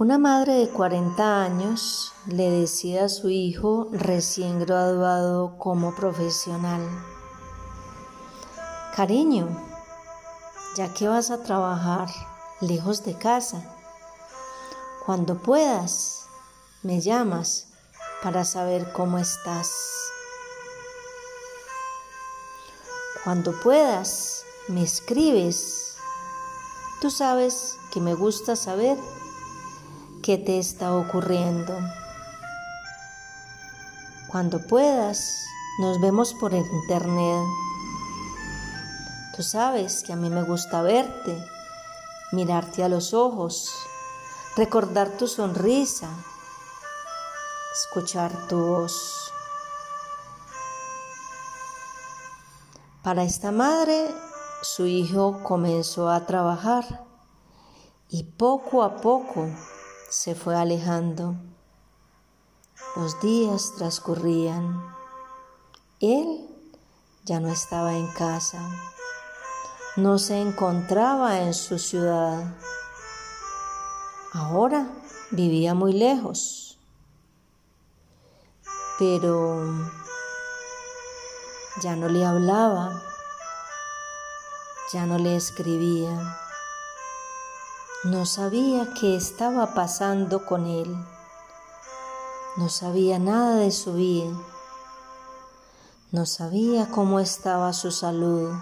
Una madre de 40 años le decía a su hijo recién graduado como profesional, cariño, ya que vas a trabajar lejos de casa, cuando puedas, me llamas para saber cómo estás. Cuando puedas, me escribes. Tú sabes que me gusta saber qué te está ocurriendo. Cuando puedas, nos vemos por internet. Tú sabes que a mí me gusta verte, mirarte a los ojos, recordar tu sonrisa, escuchar tu voz. Para esta madre, su hijo comenzó a trabajar y poco a poco se fue alejando. Los días transcurrían. Él ya no estaba en casa. No se encontraba en su ciudad. Ahora vivía muy lejos. Pero ya no le hablaba, ya no le escribía. No sabía qué estaba pasando con él. No sabía nada de su vida. No sabía cómo estaba su salud.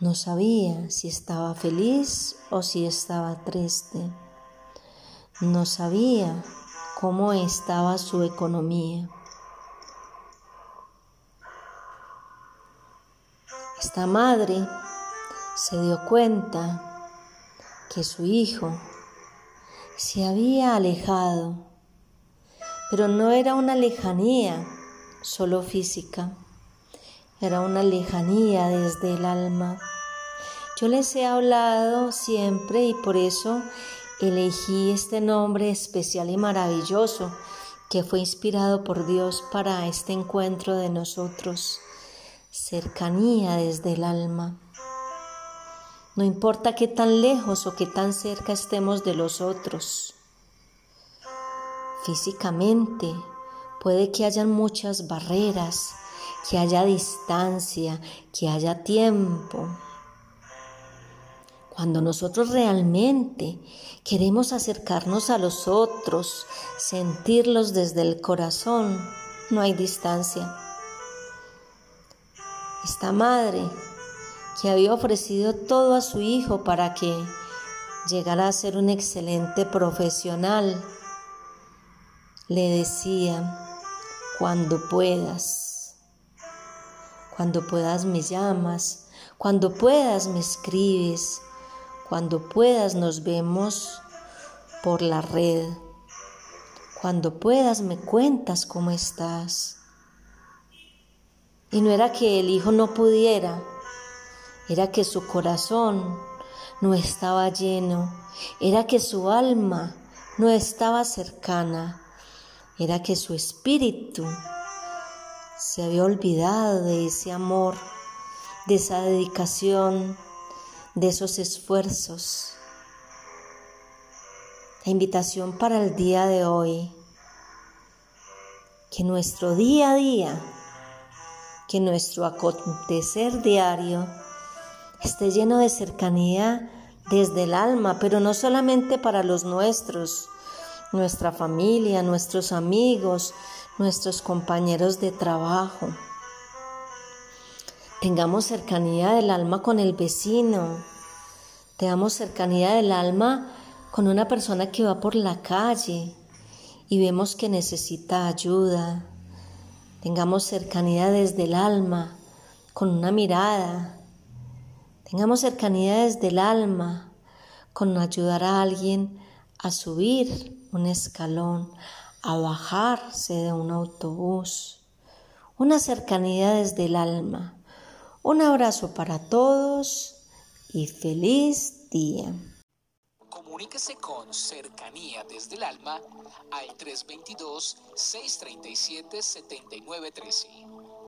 No sabía si estaba feliz o si estaba triste. No sabía cómo estaba su economía. Esta madre se dio cuenta que su hijo se había alejado, pero no era una lejanía solo física, era una lejanía desde el alma. Yo les he hablado siempre y por eso elegí este nombre especial y maravilloso que fue inspirado por Dios para este encuentro de nosotros, cercanía desde el alma. No importa qué tan lejos o qué tan cerca estemos de los otros. Físicamente puede que hayan muchas barreras, que haya distancia, que haya tiempo. Cuando nosotros realmente queremos acercarnos a los otros, sentirlos desde el corazón, no hay distancia. Esta madre que había ofrecido todo a su hijo para que llegara a ser un excelente profesional, le decía, cuando puedas, cuando puedas me llamas, cuando puedas me escribes, cuando puedas nos vemos por la red, cuando puedas me cuentas cómo estás. Y no era que el hijo no pudiera, era que su corazón no estaba lleno, era que su alma no estaba cercana, era que su espíritu se había olvidado de ese amor, de esa dedicación, de esos esfuerzos. La invitación para el día de hoy, que nuestro día a día, que nuestro acontecer diario, esté lleno de cercanía desde el alma, pero no solamente para los nuestros, nuestra familia, nuestros amigos, nuestros compañeros de trabajo. Tengamos cercanía del alma con el vecino, tengamos cercanía del alma con una persona que va por la calle y vemos que necesita ayuda. Tengamos cercanía desde el alma, con una mirada, Tengamos cercanía desde el alma, con ayudar a alguien a subir un escalón, a bajarse de un autobús. Una cercanía desde el alma. Un abrazo para todos y feliz día. Comuníquese con Cercanía desde el Alma al 322-637-7913.